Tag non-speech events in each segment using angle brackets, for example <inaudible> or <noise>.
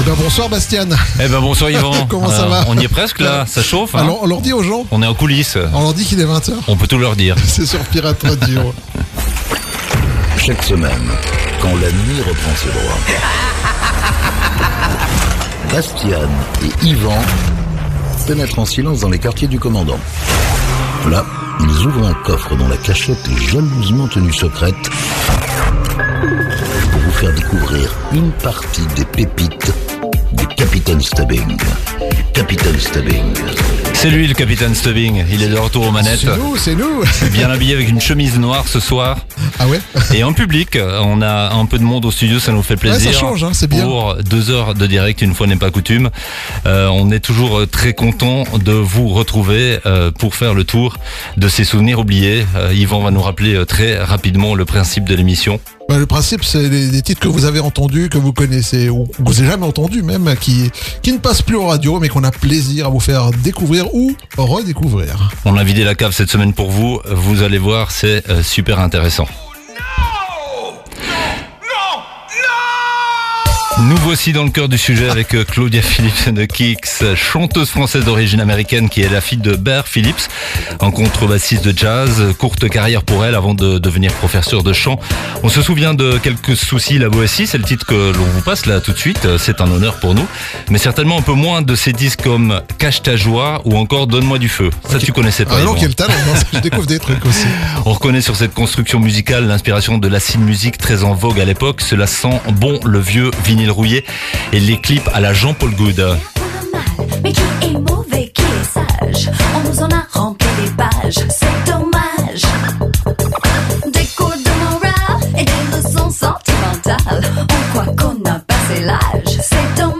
Eh ben bonsoir Bastien. Eh ben bonsoir Yvan. <laughs> Comment ça va On y est presque là, ça chauffe. hein Alors on leur dit aux gens, on est en coulisses. on leur dit qu'il est 20h. On peut tout leur dire. <laughs> C'est sur Pirate Radio. Chaque semaine, quand la nuit reprend ses droits. <laughs> Bastian et Yvan pénètrent en silence dans les quartiers du commandant. Là, ils ouvrent un coffre dont la cachette est jalousement tenue secrète pour vous faire découvrir une partie des pépites du Capitaine Stubbing. Du Capitaine Stubbing. C'est lui le capitaine Stubbing. Il est de retour aux manettes. C'est nous, c'est nous. <laughs> Bien habillé avec une chemise noire ce soir. Ah ouais <laughs> Et en public, on a un peu de monde au studio, ça nous fait plaisir. Ouais, ça change, hein, c'est bien. Pour deux heures de direct, une fois n'est pas coutume. Euh, on est toujours très content de vous retrouver euh, pour faire le tour de ces souvenirs oubliés. Euh, Yvan va nous rappeler euh, très rapidement le principe de l'émission. Bah, Le principe, c'est des, des titres que vous avez entendus, que vous connaissez, ou que vous avez jamais entendus même, qui, qui ne passent plus en radio, mais qu'on a plaisir à vous faire découvrir ou redécouvrir. On a vidé la cave cette semaine pour vous. Vous allez voir, c'est euh, super intéressant. Nous voici dans le cœur du sujet avec euh, Claudia Phillips de Kicks, chanteuse française d'origine américaine qui est la fille de Bear Phillips, en contrebassiste de jazz, courte carrière pour elle avant de devenir professeur de chant. On se souvient de quelques soucis la Boétie, c'est le titre que l'on vous passe là tout de suite, c'est un honneur pour nous, mais certainement un peu moins de ces disques comme Cache ta joie ou encore Donne-moi du feu. Ça tu connaissais pas. Ah non, quel talent, je découvre des trucs aussi. <laughs> On reconnaît sur cette construction musicale l'inspiration de l'acid musique très en vogue à l'époque. Cela sent bon le vieux vinyle et les clips à la Jean-Paul Good. C'est dommage.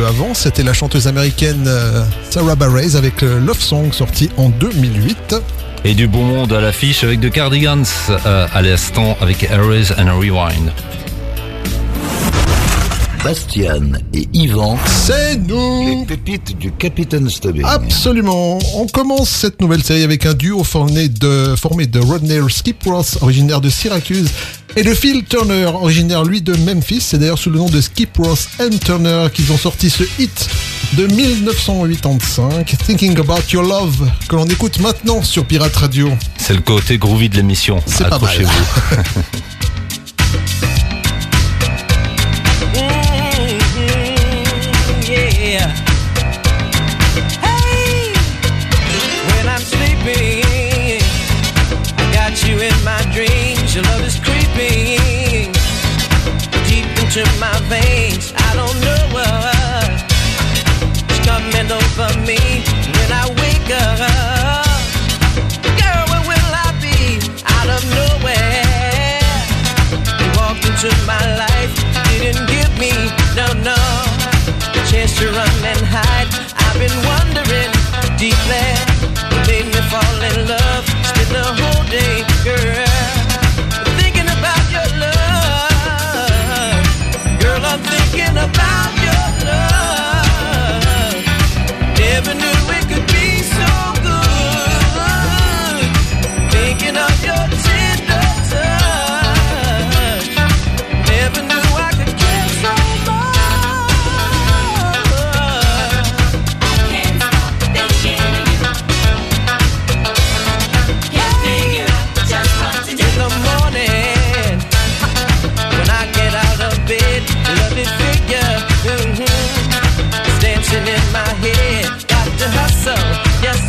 Peu avant, c'était la chanteuse américaine euh, Sarah Bareilles avec euh, Love Song sorti en 2008. Et du bon monde à l'affiche avec The Cardigans euh, à l'instant avec Erase and Rewind. Bastian et Yvan, C'est les nous pépites du Capitaine Stubbing. Absolument. On commence cette nouvelle série avec un duo formé de, formé de Rodney Skip Ross, originaire de Syracuse, et de Phil Turner, originaire lui de Memphis. C'est d'ailleurs sous le nom de Skip Ross and Turner qu'ils ont sorti ce hit de 1985, Thinking About Your Love, que l'on écoute maintenant sur Pirate Radio. C'est le côté groovy de l'émission. C'est pas mal. Accrochez-vous. <laughs>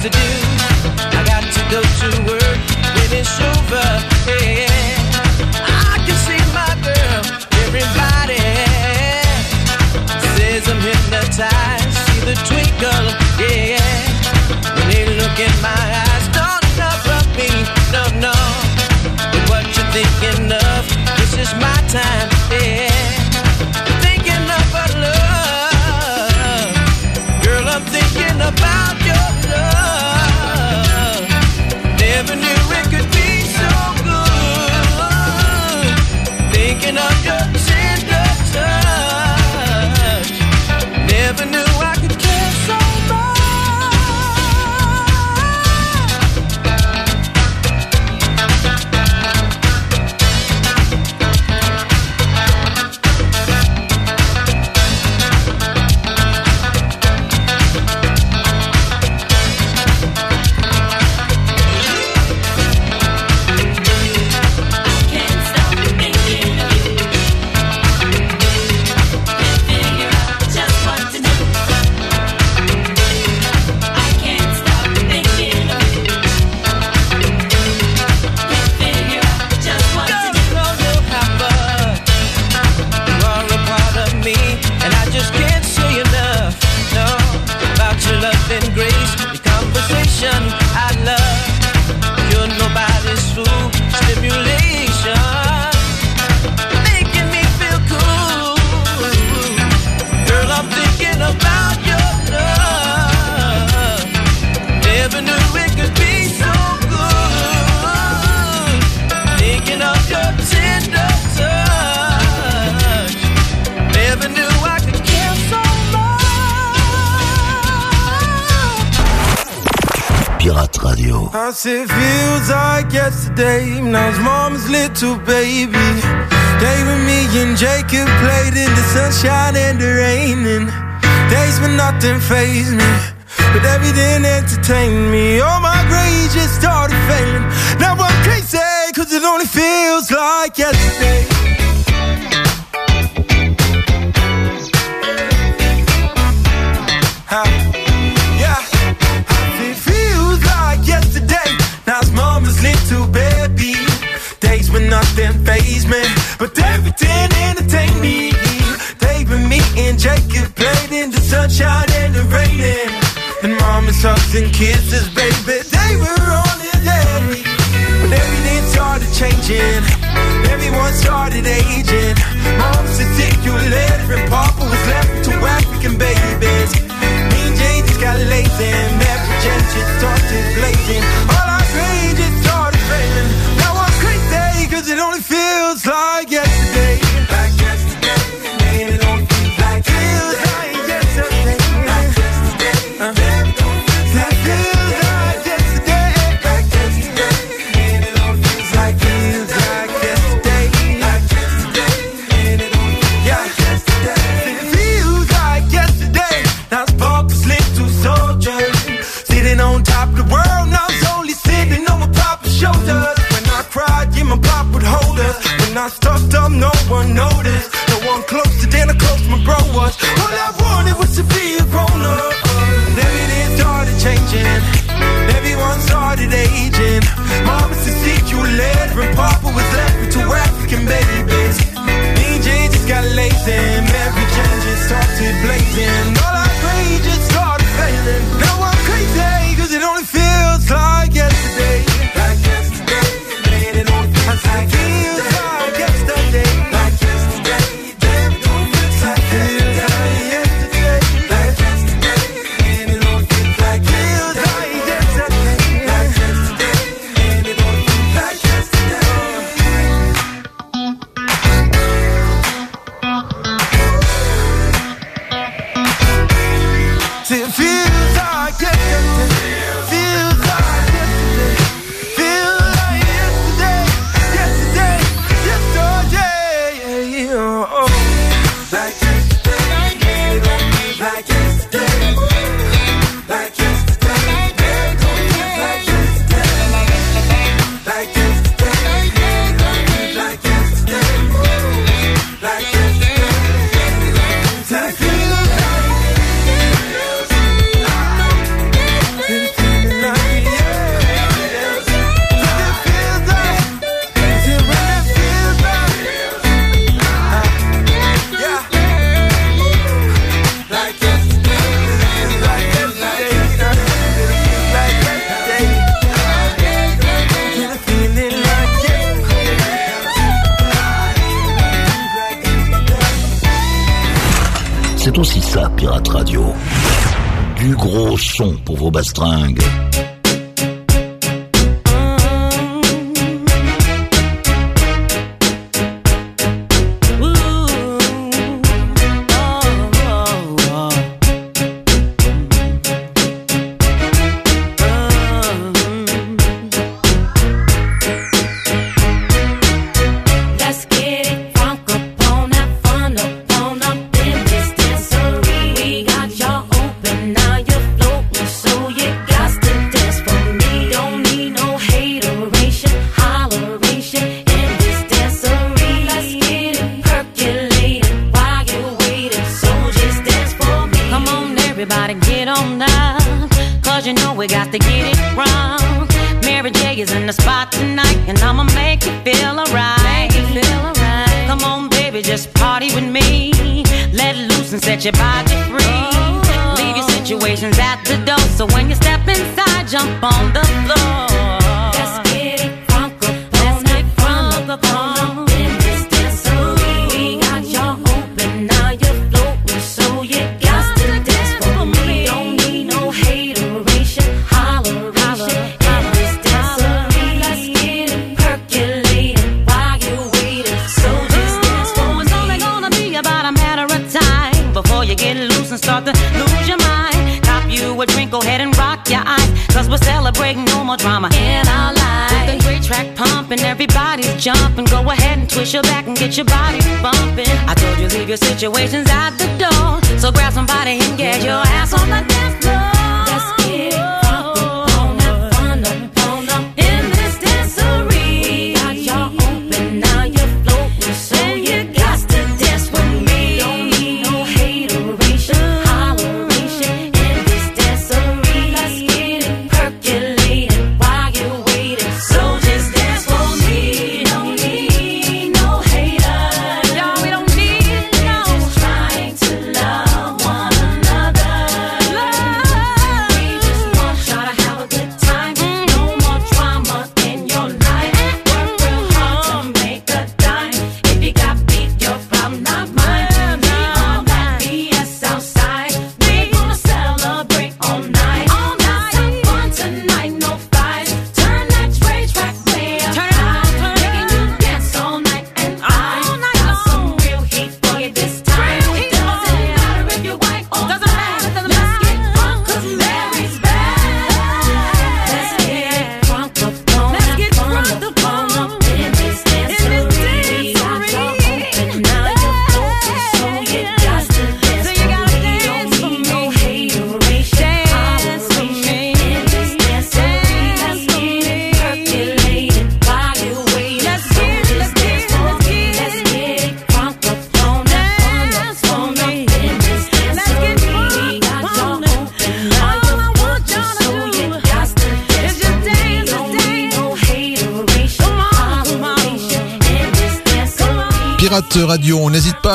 to do. It feels like yesterday. Now's mom's little baby. David, me and Jacob played in the sunshine and the rain. And days when nothing phased me, but everything entertained me. All my grades just started failing. Now I'm crazy, cause it only feels like yesterday. and kisses, baby.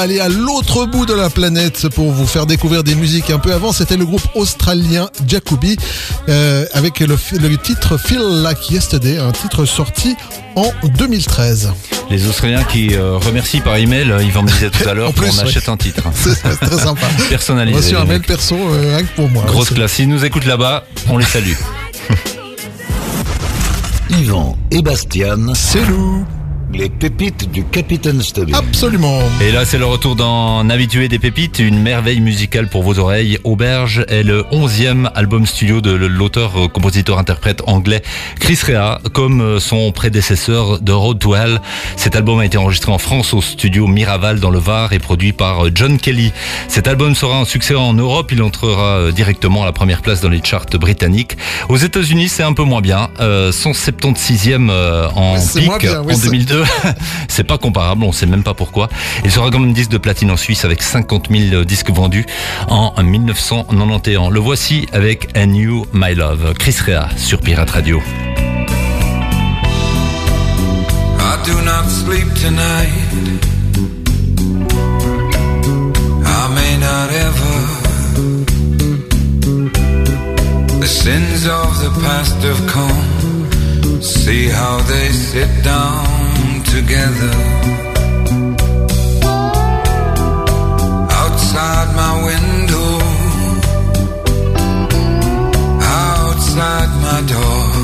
Aller à l'autre bout de la planète pour vous faire découvrir des musiques un peu avant. C'était le groupe australien Jacobi euh, avec le, le titre Feel Like Yesterday, un titre sorti en 2013. Les Australiens qui euh, remercient par email, euh, Yvan me disait tout à l'heure, <laughs> qu'on ouais. achète un titre. C'est <laughs> c'est très sympa. Personnalisé. Reçu un mail mecs. perso euh, rien que pour moi. Grosse C'est- classe. S'ils nous écoutent là-bas, on les salue. <laughs> Yvan et Bastian, C'est nous. Les pépites du Capitaine Stubbing. Absolument. Et là, c'est le retour d'un habitué des pépites, une merveille musicale pour vos oreilles. Auberge est le onzième album studio de l'auteur, euh, compositeur, interprète anglais Chris Rea, comme euh, son prédécesseur de Road to Hell. Cet album a été enregistré en France au studio Miraval dans le Var et produit par euh, John Kelly. Cet album sera un succès en Europe. Il entrera directement à la première place dans les charts britanniques. Aux États-Unis, c'est un peu moins bien. Euh, 176e euh, en pic moins bien, oui, en c'est- 2002. <laughs> c'est pas comparable, on sait même pas pourquoi. Il sera comme disque de platine en Suisse avec 50 000 disques vendus en 1991. Le voici avec A New My Love, Chris Rea sur Pirate Radio. I do not sleep tonight. I may not ever. The sins of the past have come. See how they sit down together. Outside my window. Outside my door.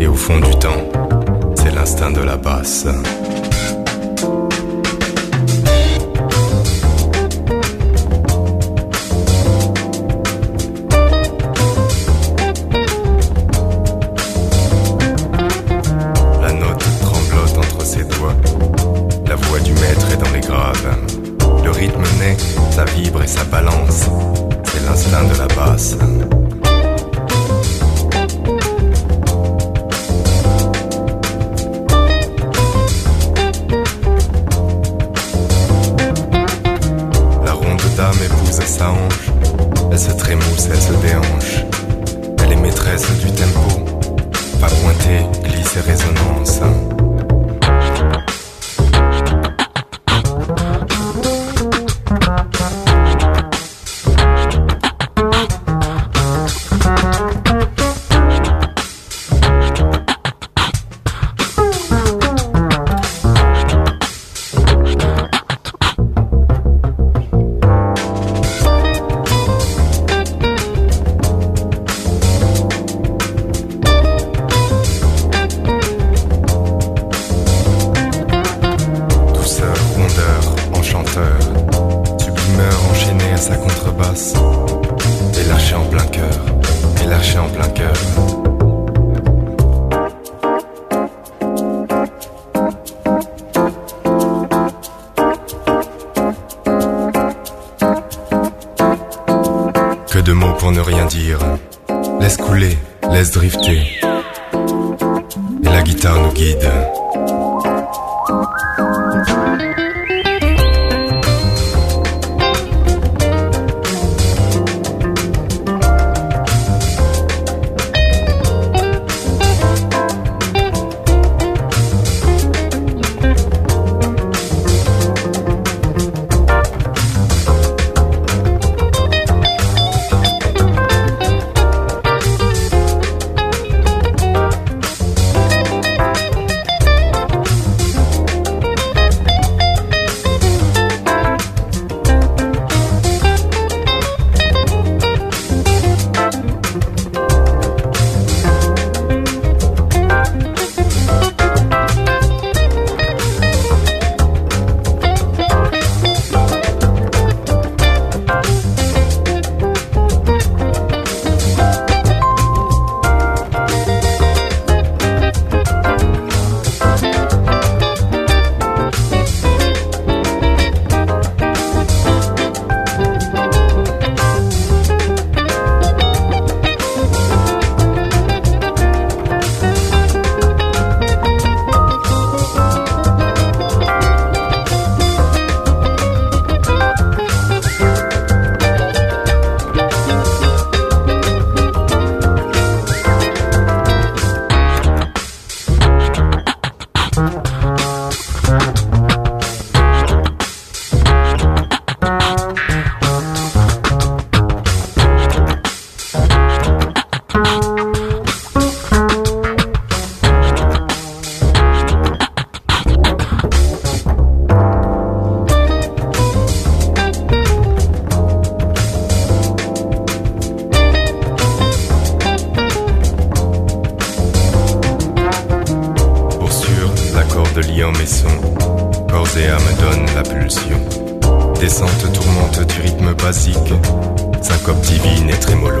Et au fond du temps, c'est l'instinct de la basse. L'accord de liant mes sons. Corps et âme donne la pulsion. Descente tourmente du rythme basique. Syncope divine et trémolo.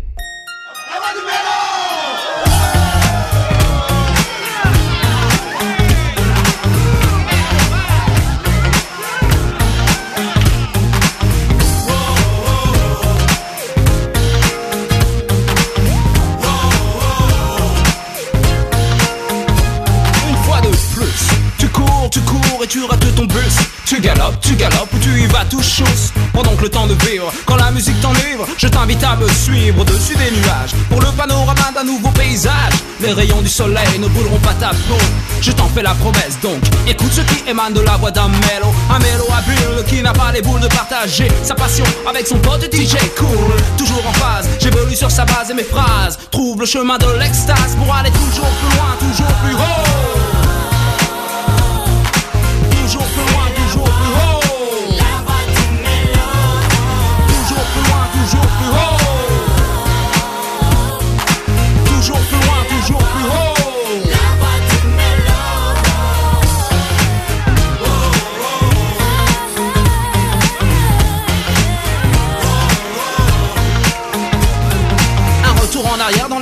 Les rayons du soleil ne brûleront pas ta peau. Je t'en fais la promesse donc, écoute ce qui émane de la voix d'un mélo. Un mélo habile qui n'a pas les boules de partager sa passion avec son pote DJ cool. Toujours en phase, j'évolue sur sa base et mes phrases. Trouve le chemin de l'extase pour aller toujours plus loin, toujours plus haut.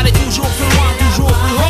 aller toujours plus loin, toujours plus haut.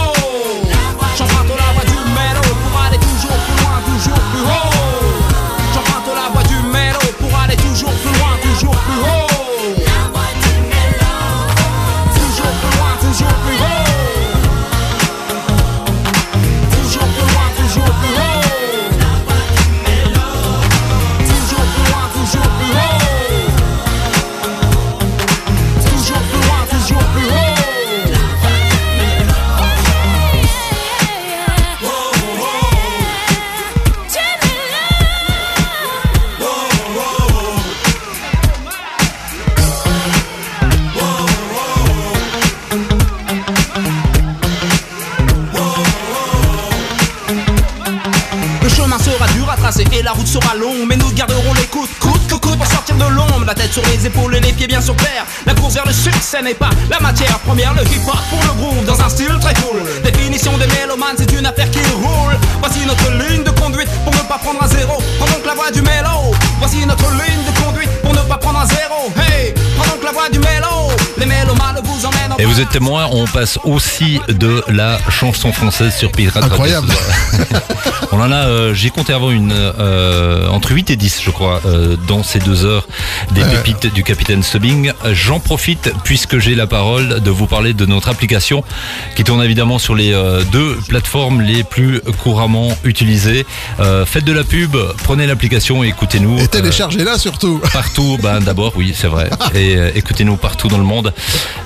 Les épaules et les pieds bien sur terre. La course vers le succès n'est pas la matière première. Le hip hop pour le groove dans un style très cool. Définition des mélomanes, c'est une affaire qui roule. Voici notre ligne de conduite pour ne pas prendre un zéro. Prends donc la voie du mélo. Voici notre ligne de conduite pour ne pas prendre un zéro. Hey, prends donc la voie du mélo. Les mélomanes vous êtes témoin, on passe aussi de la chanson française sur Pirate Incroyable. <laughs> on en a, euh, j'ai compté avant une euh, entre 8 et 10 je crois euh, dans ces deux heures des pépites du capitaine Stubbing. J'en profite puisque j'ai la parole de vous parler de notre application qui tourne évidemment sur les deux plateformes les plus couramment utilisées. Faites de la pub, prenez l'application et écoutez-nous. Et téléchargez-la surtout. Partout, ben d'abord oui c'est vrai. <laughs> Et écoutez-nous partout dans le monde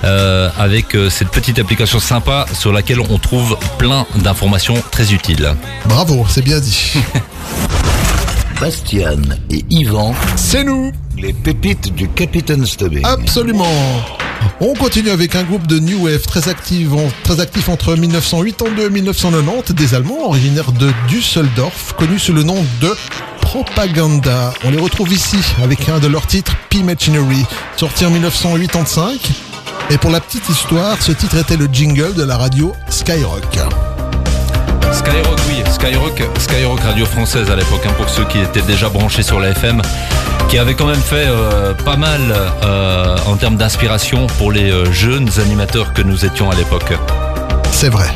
euh, avec euh, cette petite application sympa sur laquelle on trouve plein d'informations très utiles. Bravo, c'est bien dit. <laughs> Bastian et Yvan, C'est nous. les pépites du Capitaine Stubbing. Absolument. On continue avec un groupe de New Wave très actif, très actif entre 1982 et 1990, des Allemands originaires de Düsseldorf, connus sous le nom de Propaganda. On les retrouve ici avec un de leurs titres, P-Machinery, sorti en 1985. Et pour la petite histoire, ce titre était le jingle de la radio Skyrock. Skyrock oui, Skyrock, Skyrock radio française à l'époque hein, pour ceux qui étaient déjà branchés sur la FM, qui avait quand même fait euh, pas mal euh, en termes d'inspiration pour les euh, jeunes animateurs que nous étions à l'époque. C'est vrai.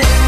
The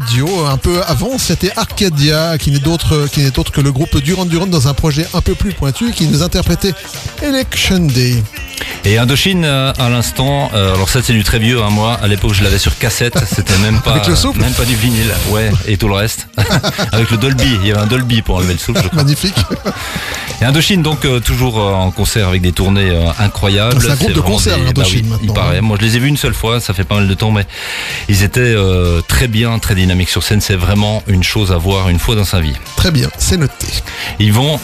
Radio, un peu avant, c'était Arcadia, qui n'est d'autre qui n'est autre que le groupe Duran Duran dans un projet un peu plus pointu, qui nous interprétait Election Day. Et Indochine euh, à l'instant, euh, alors ça c'est du très vieux, hein, moi à l'époque je l'avais sur cassette, c'était même pas <laughs> Avec le même pas du vinyle, ouais, et tout le reste. <laughs> Avec le Dolby, il y avait un Dolby pour enlever le crois. Magnifique. <laughs> Indochine donc euh, toujours euh, en concert avec des tournées euh, incroyables. C'est un groupe de concert, des- Indochine, bah oui, Il paraît. Moi je les ai vus une seule fois, ça fait pas mal de temps, mais ils étaient euh, très bien, très dynamiques sur scène. C'est vraiment une chose à voir une fois dans sa vie. Très bien, c'est noté. Ils vont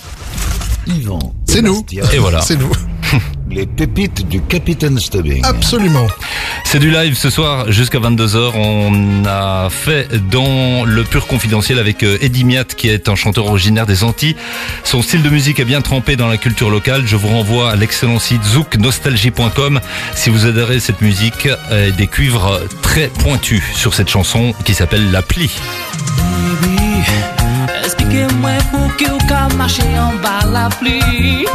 Yvan. C'est nous. Et voilà. <laughs> C'est nous. <laughs> Les pépites du Capitaine Stubbing. Absolument. C'est du live ce soir jusqu'à 22h. On a fait dans le pur confidentiel avec euh, Eddie Miat qui est un chanteur originaire des Antilles. Son style de musique est bien trempé dans la culture locale. Je vous renvoie à l'excellent site zouknostalgie.com si vous adorez cette musique et des cuivres très pointus sur cette chanson qui s'appelle La Pli. Baby, expliquez-moi pour que vous ka marcher en bas la pluie?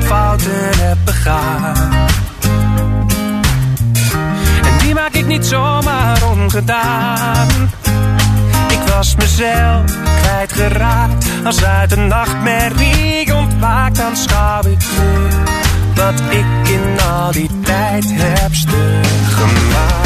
fouten heb begaan. En die maak ik niet zomaar ongedaan. Ik was mezelf kwijtgeraakt. Als uit een nachtmerrie ontwaakt, dan schouw ik nu wat ik in al die tijd heb stuk gemaakt.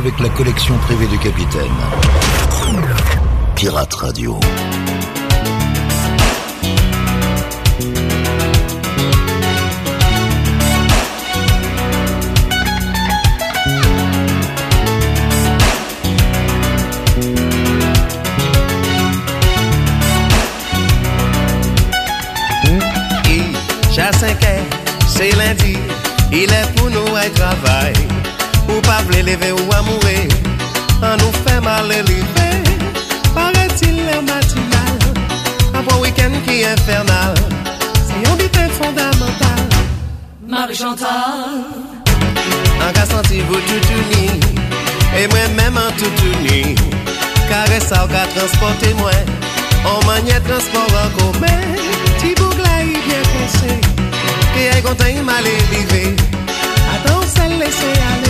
Avec la collection privée du capitaine. Pirate Radio. Vle lever ou à mourir, on nous fait mal lever. Paraît-il l'air matinal, un week-end qui est infernal. C'est un butin fondamental. Marie-Chantal. En cas senti vous tout uni, et moi-même en tout uni. Caresse ça, qu'a transporté moi, on maniait transport en commun. Ti bougla y bien pensé, et est content il m'a levé. Attends, ça laisser aller.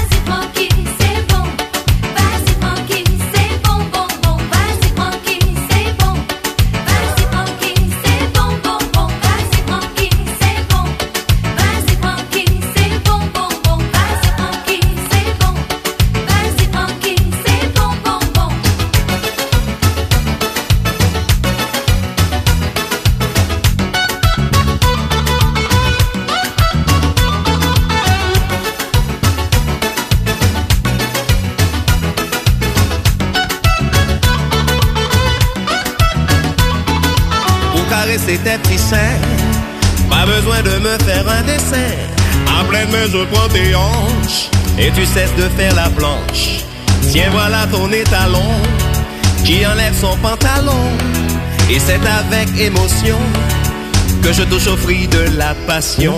Petits seins, pas besoin de me faire un dessin. En pleine main, je prends tes hanches et tu cesses de faire la planche. Tiens, voilà ton étalon qui enlève son pantalon. Et c'est avec émotion que je touche au fruit de la passion.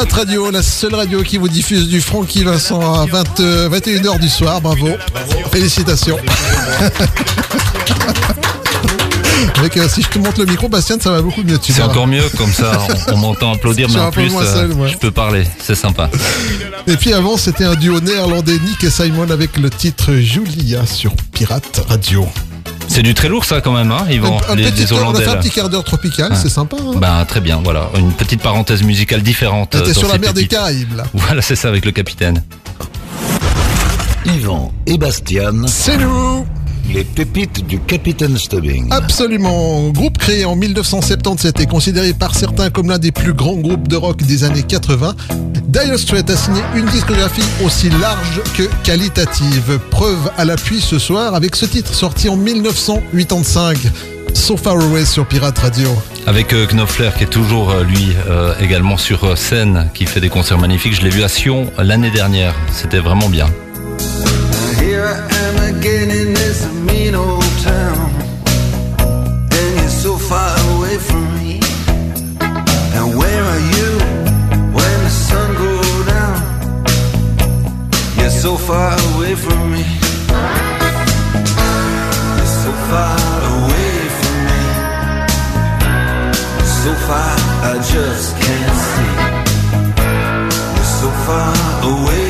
Pirate Radio, la seule radio qui vous diffuse du Francky Vincent à 20, euh, 21h du soir. Bravo. Félicitations. <laughs> Avec, euh, si je te montre le micro, Bastien, ça va beaucoup mieux. C'est encore mieux, comme ça on, on m'entend applaudir, mais en plus euh, seul, je peux parler, c'est sympa. Et puis avant, c'était un duo néerlandais, Nick et Simon, avec le titre Julia sur Pirate Radio. C'est du très lourd ça quand même, hein, Yvan, Un- un les, petit- les on a Hollandais fait un petit quart d'heure tropical, Ouais. c'est sympa. Hein Ben très bien, voilà, une petite parenthèse musicale différente. euh, T'es dans sur la mer des. Caraïbes, là. Voilà, c'est ça avec le capitaine. Yvan et Bastian. C'est nous Les pépites du Capitaine Stubbing. Absolument. Groupe créé en 1977 et considéré par certains comme l'un des plus grands groupes de rock des années 80, Dire Straits a signé une discographie aussi large que qualitative. Preuve à l'appui ce soir avec ce titre sorti en 1985. So Far Away sur Pirate Radio. Avec euh, Knopfler qui est toujours euh, lui euh, également sur scène, qui fait des concerts magnifiques. Je l'ai vu à Sion l'année dernière, c'était vraiment bien. Away from me. You're so far away from me. So far I just can't see. You're so far away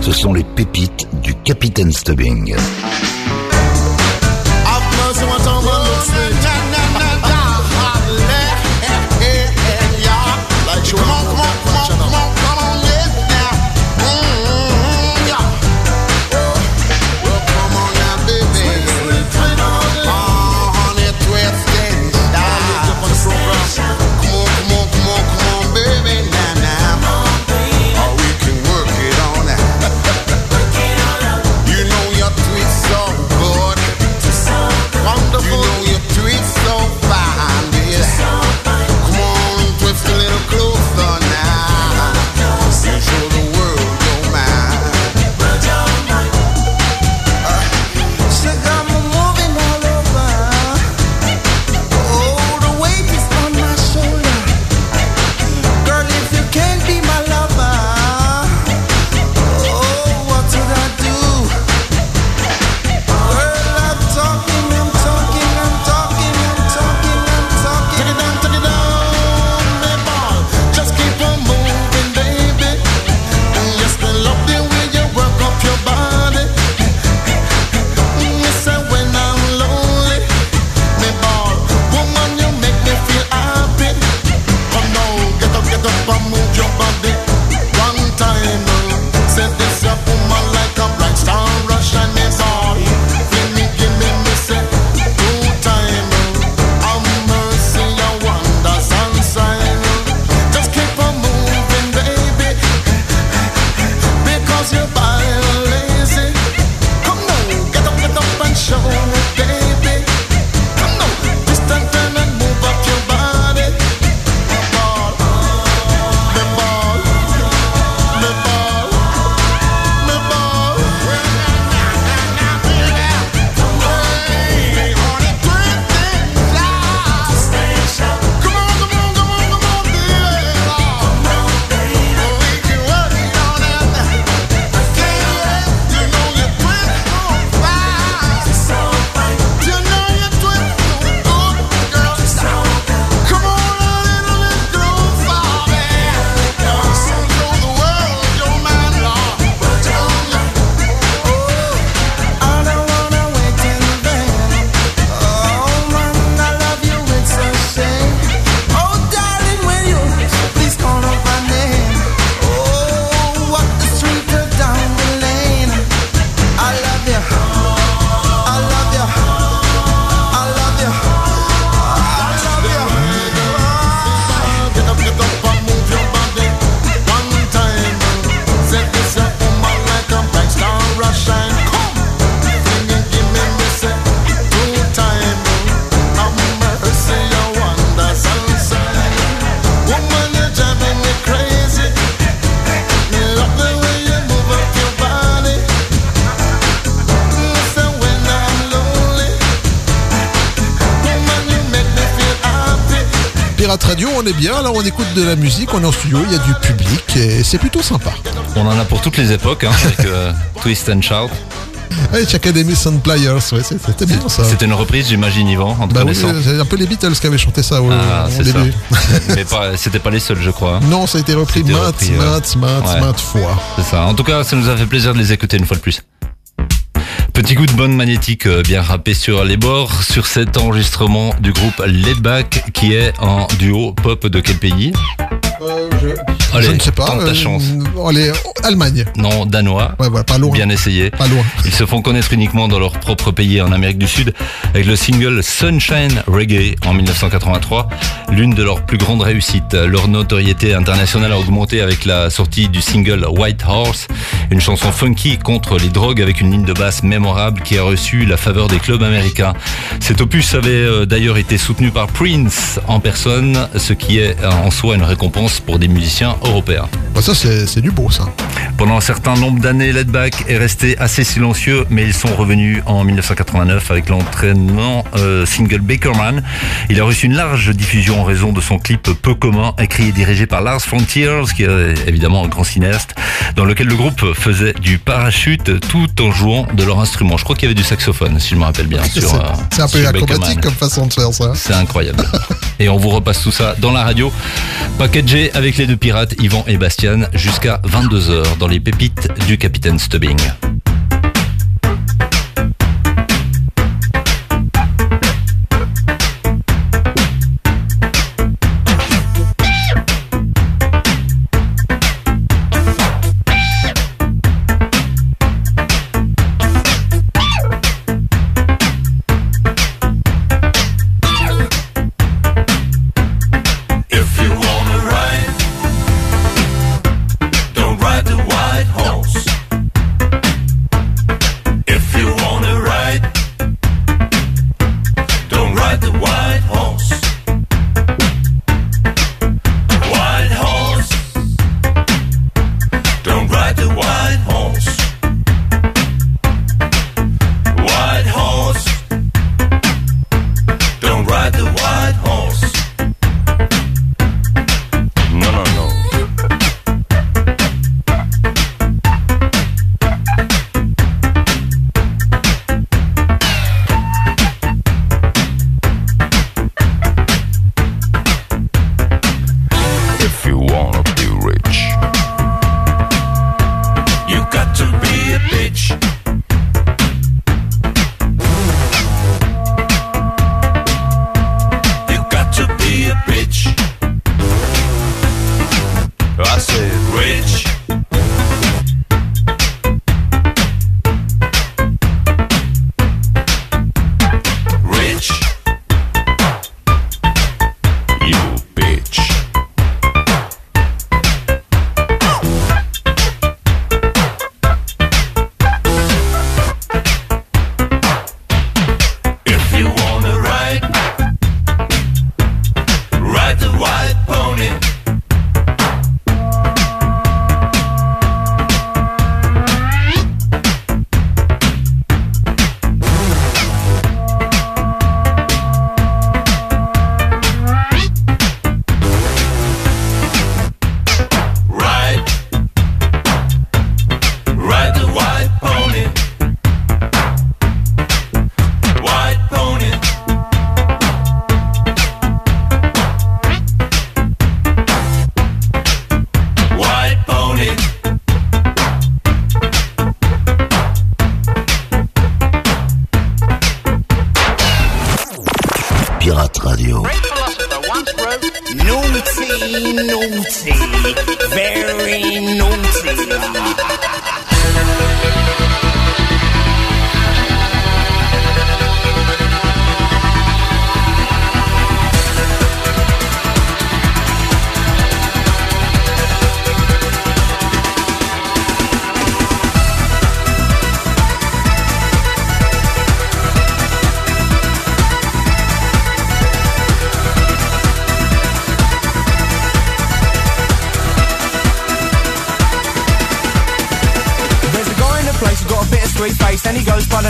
Ce sont les pépites du Capitaine Stubbing. La musique, on est en studio, il y a du public et c'est plutôt sympa. On en a pour toutes les époques, hein, avec euh, <laughs> Twist and Shout. Ouais, Academy Sound Players, ouais, c'était bien ça. C'était une reprise, j'imagine, Yvan, en te Bah oui, c'est un peu les Beatles qui avaient chanté ça au, Ah, au c'est ça. début. <laughs> Mais c'était pas les seuls, je crois. hein. Non, ça a été repris maintes, repris, ouais. maintes, Ouais. maintes fois. C'est ça. En tout cas, ça nous a fait plaisir de les écouter une fois de plus. Petit coup de bonne magnétique euh, bien râpé sur les bords sur cet enregistrement du groupe Laidback qui est en duo pop de quel pays? Allez, je ne sais pas. tente ta euh, chance. allez, Allemagne. Non, danois. Ouais, ouais, pas loin. Bien essayé. Pas loin. Ils se font connaître uniquement dans leur propre pays en Amérique du Sud avec le single Sunshine Reggae en 1983, l'une de leurs plus grandes réussites. Leur notoriété internationale a augmenté avec la sortie du single White Horse, une chanson funky contre les drogues avec une ligne de basse mémorable qui a reçu la faveur des clubs américains. Cet opus avait euh, d'ailleurs été soutenu par Prince en personne, ce qui est euh, en soi une récompense pour des musiciens européens. Bah, ça, c'est du beau, ça. Pendant un certain nombre d'années, Ledback est resté assez silencieux, mais ils sont revenus en 1989 avec l'entraînement euh, single Bakerman. Il a reçu une large diffusion en raison de son clip peu commun, écrit et dirigé par Lars Frontiers, qui est évidemment un grand cinéaste, dans lequel le groupe faisait du parachute tout en jouant de leur instrument. Je crois qu'il y avait du saxophone, si je me rappelle bien. C'est sur, euh, un peu acrobatique Bakerman. comme façon de faire ça. C'est incroyable. <laughs> Et on vous repasse tout ça dans la radio. Packagé avec les deux pirates, Yvan et Bastien, jusqu'à 22h dans les pépites du capitaine Stubbing.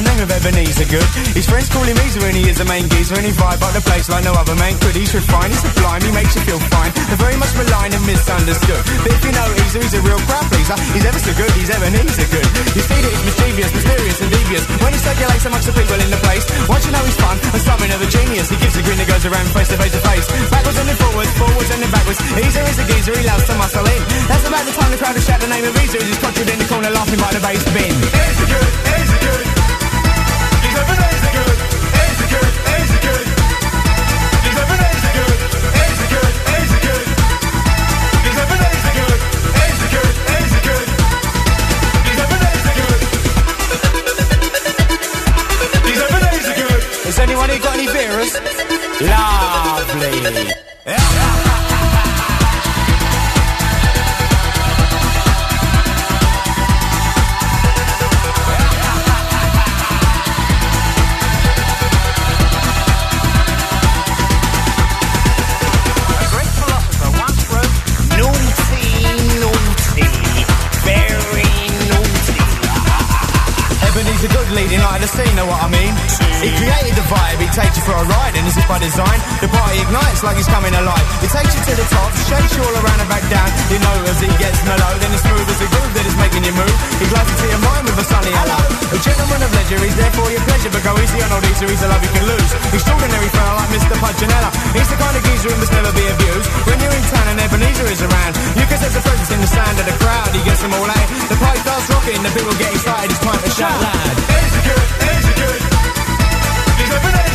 The name of Ebenezer Good. His friends call him Easer, and he is the main geezer, and he vibe up the place like no other man could. He's refined, he's sublime, he makes you feel fine. They're very much maligned and misunderstood. But if you know Easer, he's a real crowd pleaser. He's ever so good, he's Ebenezer Good. His feet is mischievous, mysterious, and devious. When he circulates amongst the people in the place, once you know he's fun and something of a genius, he gives a grin that goes around face to face to face. Backwards and then forwards, forwards and then backwards. Easer is a geezer, he loves to muscle in. That's about the time the crowd will shout the name of Easer as he's crotched in the corner laughing by the bass bin. Easer good, Easer good. Lovely. Design, the party ignites like he's coming alive. He takes you to the top, shakes you all around and back down. You know as he gets mellow, then it's smooth as the groove that is making you move. He glides into your mind with a sunny hello. A gentleman of leisure, he's there for your pleasure, but go easy on old Easter, he's a love you can lose. Extraordinary fella like Mr. Punchinella. He's the kind of geezer who must never be abused. When you're in town and Ebenezer is around, you can sense the presence in the sound of the crowd. He gets them all out. The party starts rocking, the people get excited, it's time to shout loud. Good, easy good. He's Ebenezer good,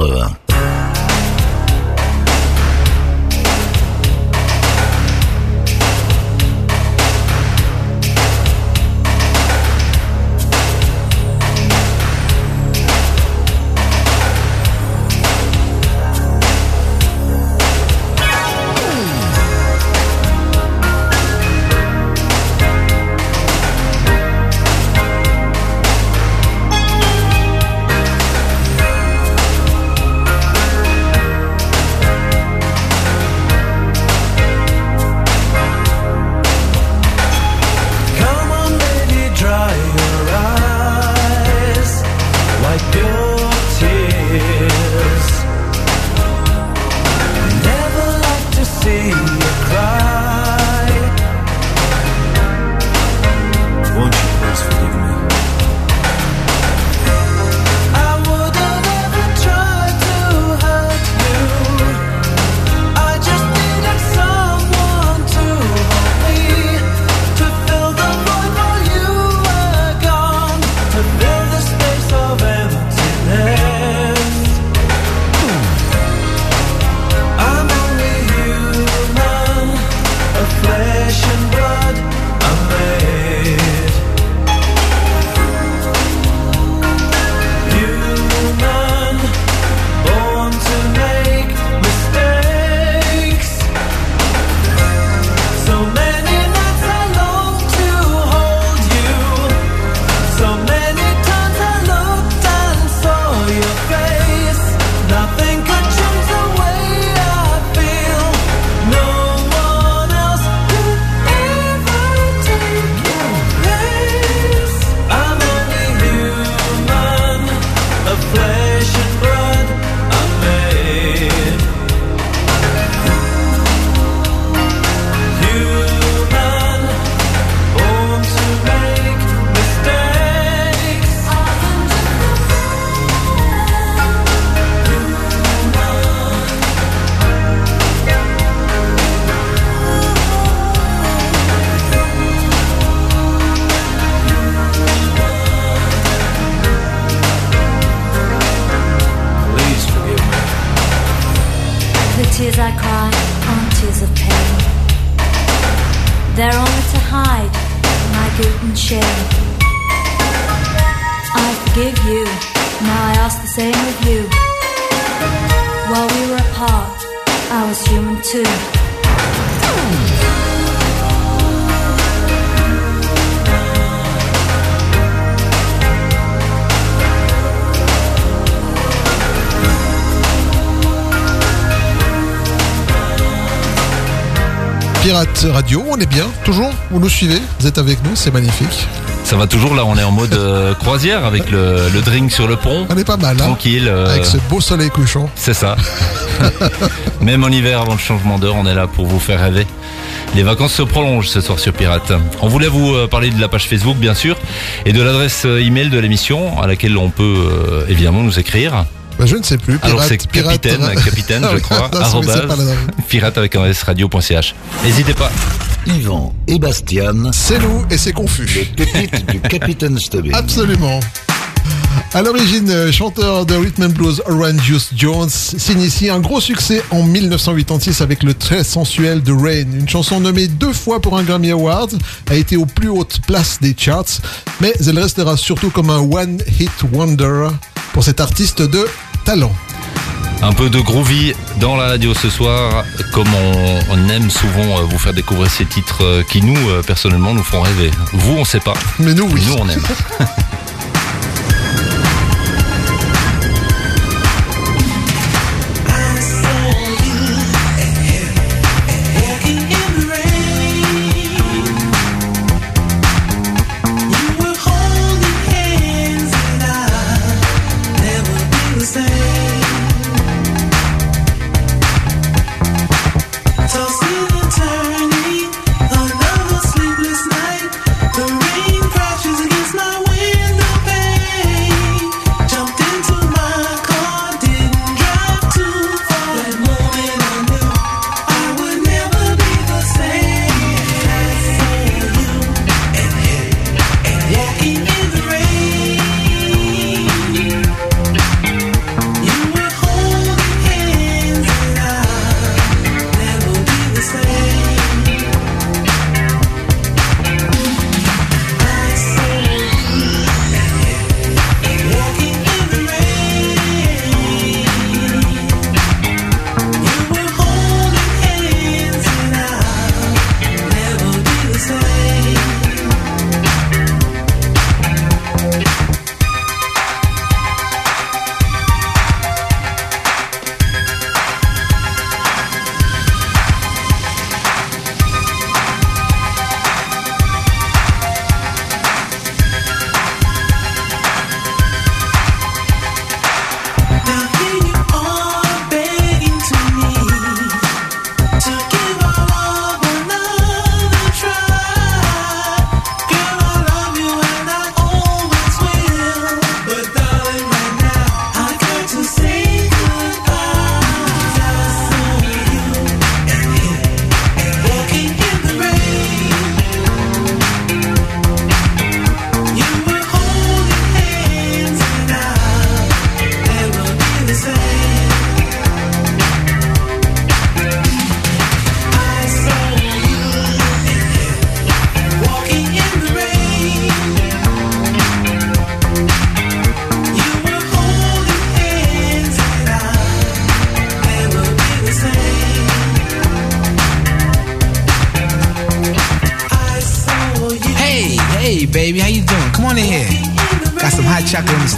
80. Vous nous suivez Vous êtes avec nous, c'est magnifique. Ça va toujours là, on est en mode euh, croisière avec le, le drink sur le pont. On est pas mal, hein Tranquille. euh, Avec ce beau soleil couchant. C'est ça. <laughs> Même en hiver, avant le changement d'heure, on est là pour vous faire rêver. Les vacances se prolongent ce soir sur Pirate. On voulait vous euh, parler de la page Facebook, bien sûr, et de l'adresse email de l'émission à laquelle on peut euh, évidemment nous écrire. Bah, je ne sais plus. Alors Pirate- c'est pirate- capitaine, capitaine, je <laughs> crois, Non, c'est- c'est arrobase, pas la- pirate avec un S radio.ch. N'hésitez pas. Yvan et Bastian. C'est nous et c'est confus. Les pépites du <laughs> Capitaine Stubbing. Absolument. À l'origine, euh, chanteur de rhythm and blues Orange Juice Jones s'initie un gros succès en 1986 avec le très sensuel The Rain. Une chanson nommée deux fois pour un Grammy Award, a été aux plus hautes places des charts, mais elle restera surtout comme un one-hit wonder pour cet artiste de talent. Un peu de groovy dans la radio ce soir, comme on, on aime souvent euh, vous faire découvrir ces titres euh, qui nous, euh, personnellement, nous font rêver. Vous, on sait pas. Mais nous, oui. Nous, on aime. <laughs>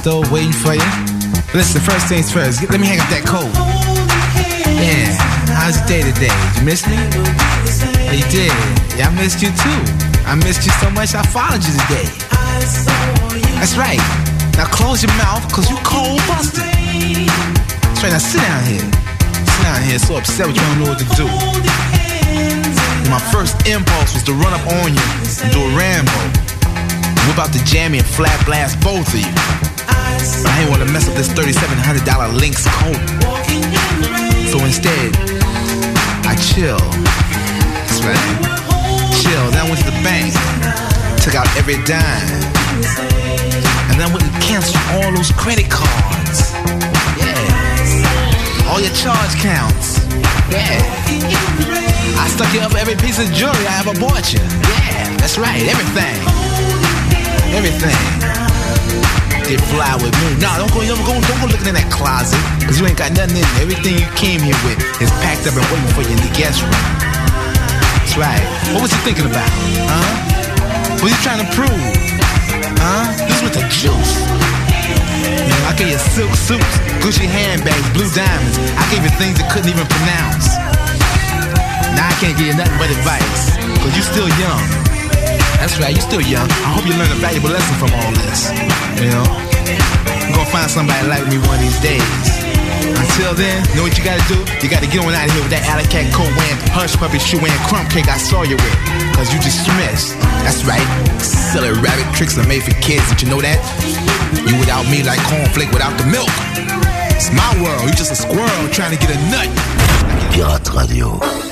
stove waiting for you. Listen, first things first, let me hang up that coat. Yeah, how's your day today? Did you miss me? Oh, you did. Yeah, I missed you too. I missed you so much, I followed you today. That's right. Now close your mouth, cause you cold busted. That's right, now sit down here. Sit down here, so upset with you, don't know what to do. My first impulse was to run up on you and do a Rambo. Whip out the jammy and flat blast both of you. I didn't want to mess up this $3,700 Lynx coat. So instead, I chill. That's right. Chill. Then I went to the bank, took out every dime. And then I went and canceled all those credit cards. Yeah. All your charge counts. Yeah. I stuck you up every piece of jewelry I ever bought you. Yeah, that's right, everything. Everything. Did fly with me. No, don't go, don't go, don't go looking in that closet. Cause you ain't got nothing in there. Everything you came here with is packed up and waiting for you in the guest room. That's right. What was you thinking about? Huh? What you trying to prove? Huh? This with the juice. Know, I gave you silk suits, Gucci handbags, blue diamonds. I gave you things that couldn't even pronounce. Now I can't give you nothing but advice, cause you still young. That's right, you're still young. I hope you learn a valuable lesson from all this. You know, you're gonna find somebody like me one of these days. Until then, know what you gotta do? You gotta get on out of here with that alley cat coat wearing, hush puppy shoe wearing, crumb cake I saw you with. Cause you just dismissed. That's right. Silly rabbit tricks are made for kids. Did you know that? You without me like cornflake without the milk. It's my world. You just a squirrel trying to get a nut. Pirate Radio.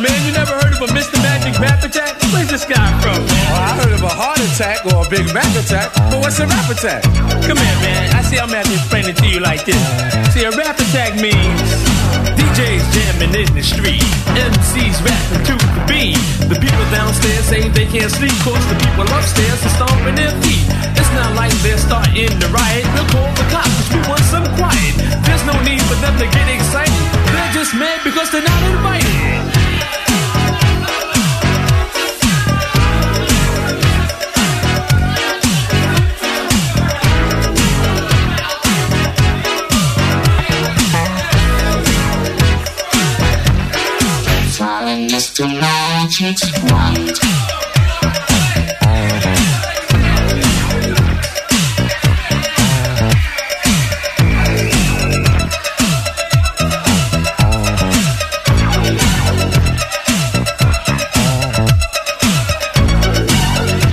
Man. You never heard of a Mr. Magic rap attack? Where's this guy from. Well, I heard of a heart attack or a big rap attack, but what's a rap attack? Come here, man. I see I'm gonna have to explain it to you like this. See, a rap attack means DJs jamming in the street, MCs rapping to the beat. The people downstairs say they can't sleep, cause the people upstairs are stomping their feet. It's not like they're starting to riot. We'll call the cops, 'cause we want some quiet. There's no need for them to get excited. They're just mad because they're not invited. Magic's wand.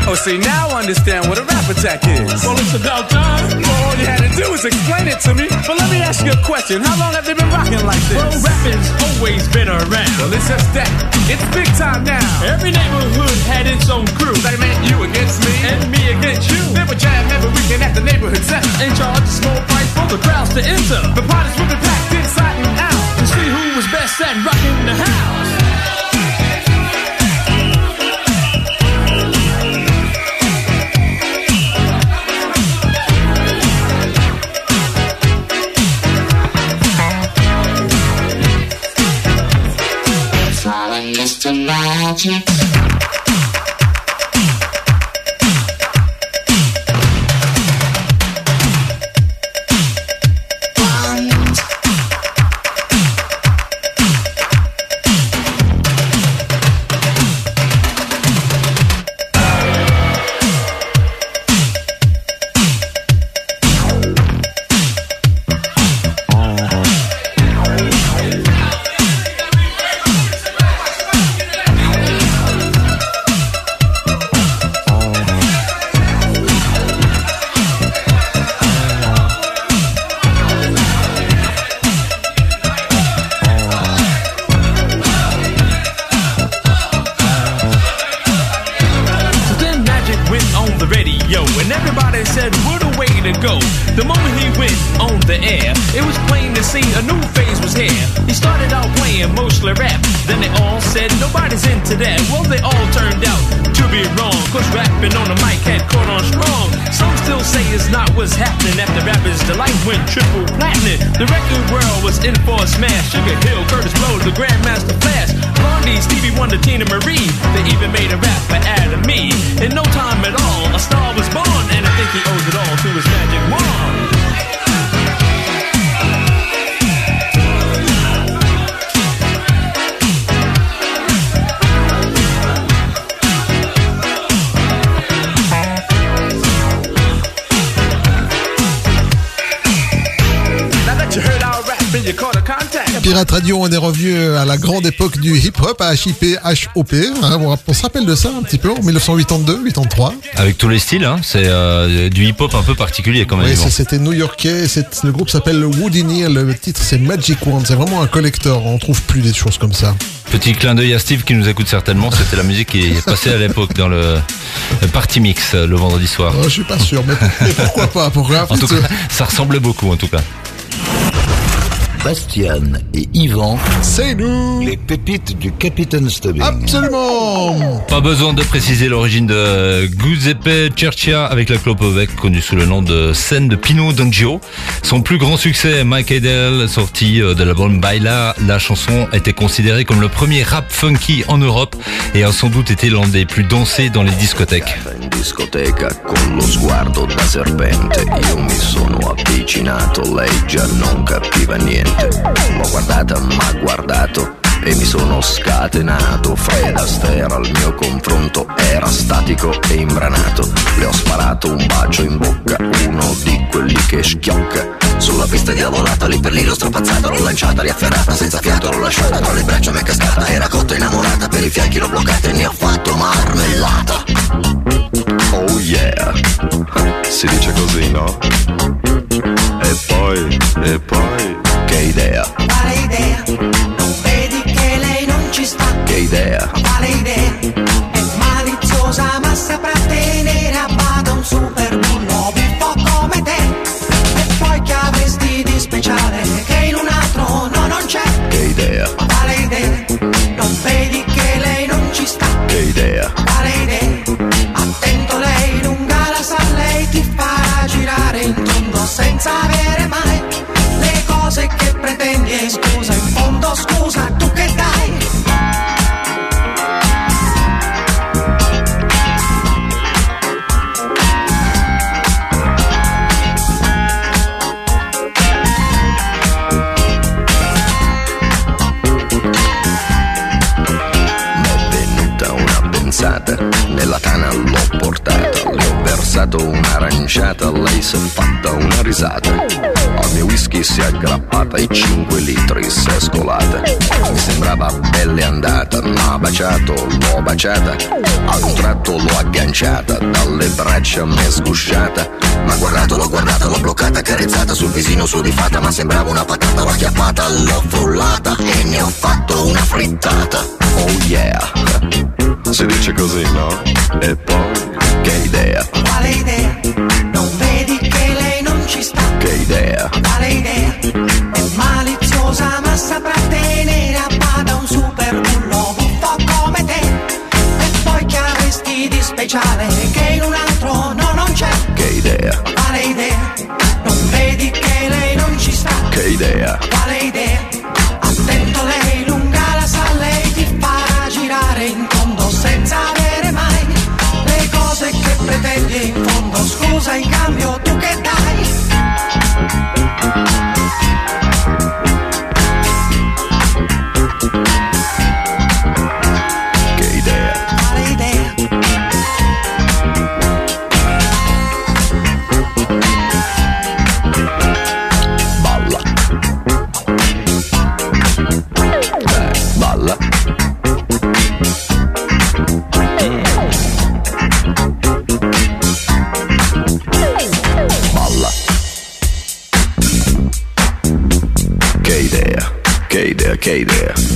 Oh, see, now I understand what a rap attack is. Well, it's about time. Well, all you had to do was explain it to me. But let me ask you a question. How long have they been like this? Well, rapping's always been around. Well, it's just that. It's big time now. Every neighborhood had its own crew. That meant you against me. And me against you. They would jam every weekend at the neighborhood center. In charge a small price for the crowds to enter. The parties would be packed inside and out. To see who was best at rocking the house. Project. The moment he went on the air, it was plain to see a new phase was here. He started out playing mostly rap, then they all said, Nobody's into that. Well, they all turned out be wrong, cause rapping on the mic had caught on strong. Some still say it's not what's happening after rappers' delight went triple platinum. The record world was in for a smash. Sugar Hill, Curtis Blow, the Grandmaster Flash, Blondie, Stevie Wonder, Tina Marie. They even made a rap for Adam Me. In no time at all, a star was born, and I think he owes it all to his magic wand. Pirate Radio, on est revenu à la grande époque du hip-hop, à HIP, HOP. hein, on, se rappelle de ça un petit peu, en 1982, 83. Avec tous les styles, hein, c'est euh, du hip-hop un peu particulier quand même. Oui, c'était new-yorkais. Le groupe s'appelle Woody Neal. Le titre, c'est Magic Wand. C'est vraiment un collector. On trouve plus des choses comme ça. Petit clin d'œil à Steve qui nous écoute certainement. C'était la musique qui est passée à l'époque dans le, le party mix euh, le vendredi soir. Oh, je suis pas sûr, mais, mais pourquoi pas Pourquoi En tout cas, ça ressemblait beaucoup en tout cas. Bastian et Yvan. C'est nous Les pépites du Capitaine Stubbing. Absolument Pas besoin de préciser l'origine de Giuseppe Cercia avec la Clopovec, connu sous le nom de scène de Pino D'Angio. Son plus grand succès, Mike Edel, sorti euh, de l'album Baila, la chanson était considérée comme le premier rap funky en Europe et a sans doute été l'un des plus dansés dans les discothèques. in discoteca con lo sguardo da serpente io mi sono avvicinato lei già non capiva niente l'ho guardata m'ha guardato e mi sono scatenato. Fred Astaire al mio confronto era statico e imbranato. Le ho sparato un bacio in bocca uno di quelli che schiocca. Sulla pista diavolata lì per lì l'ho strappazzata l'ho lanciata riafferrata senza fiato l'ho lasciata. Tra le braccia mi è cascata era cotta innamorata per i fianchi l'ho bloccata e ne ho fatto marmellata. Oh yeah, si dice così, no? E poi, e poi, che idea, Quale idea? Non vedi che lei non ci sta? che idea, Quale idea? È maliziosa ma saprà tenere a bada un super bullo buffo come te. E poi che avresti di speciale che in un altro no non c'è? che idea, Quale idea? Non vedi che lei non ci sta? che idea, Quale idea? Attento lei lunga la sa, lei ti farà girare in tondo senza avere fondo scusa, tu che dai? m'è venuta una pensata, nella tana l'ho portata, versato un'aranciata, lei si è fatta una risata, al mio whisky si è aggrappata e 5 litri si è scolata, mi sembrava belle andata, m'ha baciato, l'ho baciata, ad un tratto l'ho agganciata, dalle braccia m'è sgusciata, ma guardato, l'ho guardata, l'ho bloccata, carezzata sul visino sudifata, ma sembrava una patata, l'ho acchiappata, l'ho frullata e ne ho fatto una frittata. Oh yeah, si dice così, no? E poi, che idea, Quale idea? Non vedi che lei non ci sta? che idea, Quale idea? È maliziosa ma saprà tenere a bada un super bullo buffo come te. E poi che avresti di speciale che in un altro no non c'è? che idea, Quale idea? Non vedi che lei non ci sta? che idea, Quale idea? Okay there.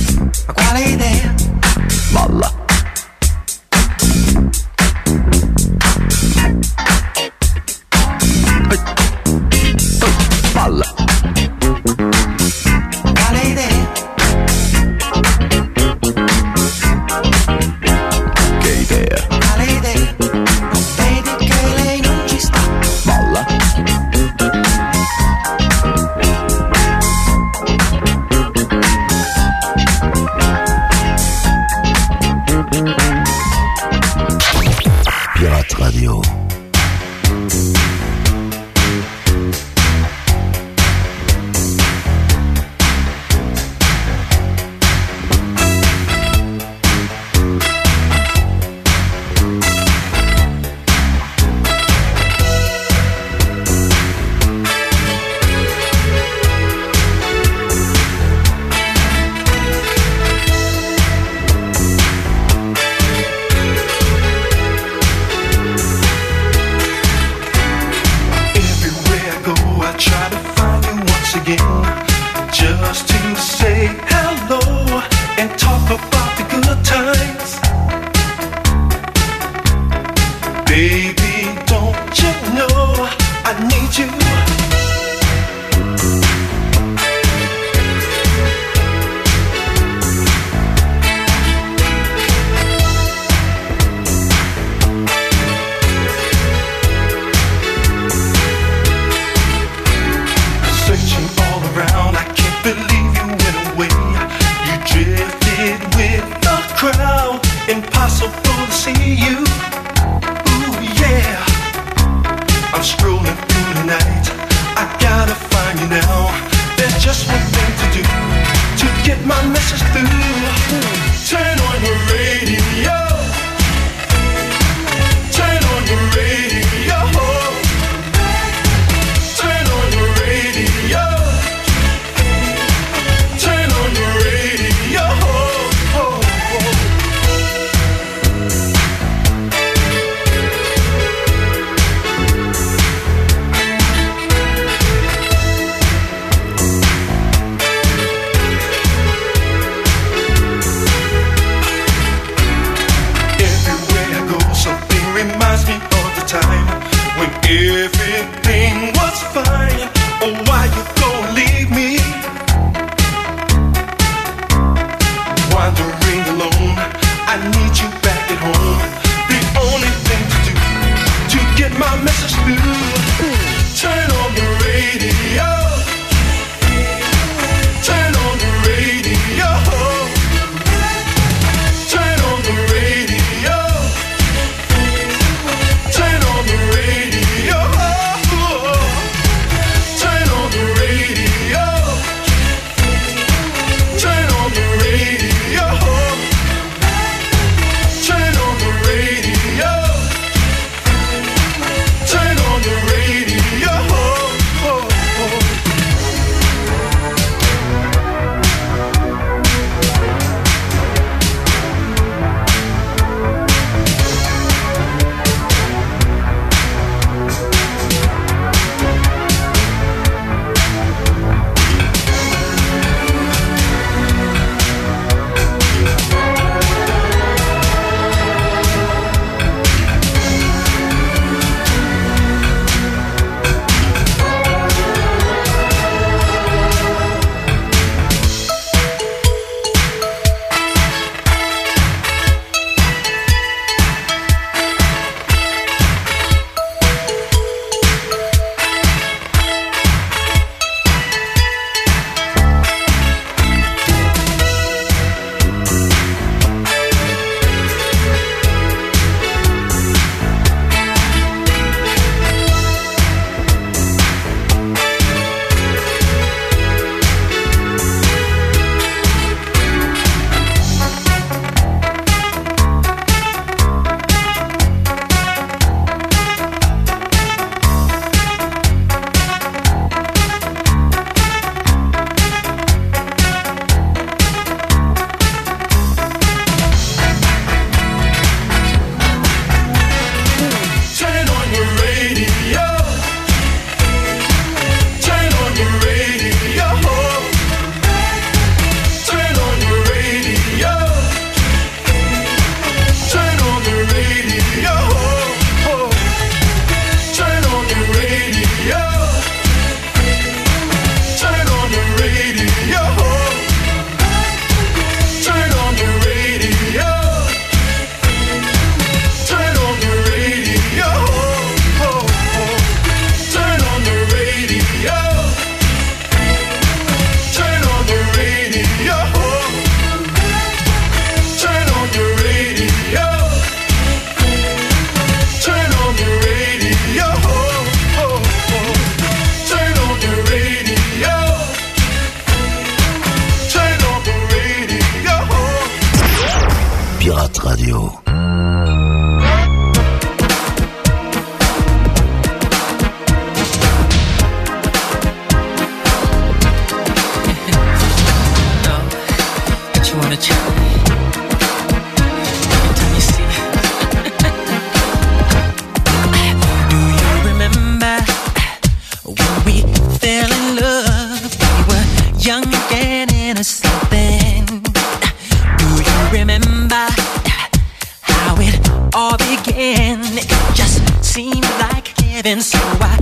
Recife began? It just seemed like heaven, so I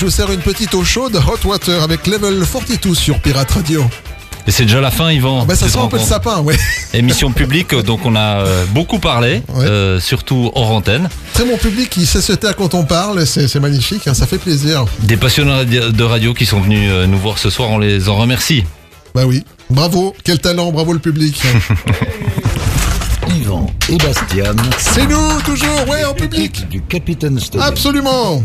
je vous sers une petite eau chaude, Hot Water, avec Level 42 sur Pirate Radio. Et c'est déjà la fin, Yvan. Ah bah, ça sent un peu le sapin, ouais. <laughs> Émission publique, donc on a euh, beaucoup parlé, euh, surtout hors antenne. Très bon public, il sait se taire quand on parle, c'est magnifique, hein, ça fait plaisir. Des passionnés de radio qui sont venus euh, nous voir ce soir, on les en remercie. Bah oui, bravo, quel talent, bravo le public. <laughs> <laughs> Yvan et Bastian. C'est nous, toujours, ouais, en public. Du Capitaine Stone. Absolument.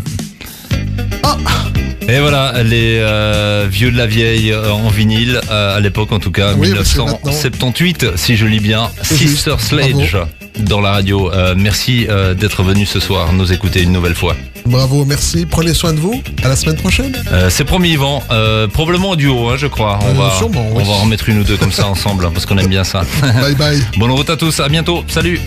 Et voilà, les euh, vieux de la vieille euh, en vinyle, euh, à l'époque en tout cas, Oui, parce que maintenant- 1978, si je lis bien, Sister Sledge dans la radio. Merci d'être venu ce soir nous écouter une nouvelle fois. Bravo, merci, prenez soin de vous, à la semaine prochaine. C'est promis Yvan, probablement en duo hein, je crois. On, va, sûrement, on oui. va en remettre une ou deux comme ça ensemble hein, parce qu'on aime bien ça. <laughs> Bye bye. Bonne route à tous, à bientôt, salut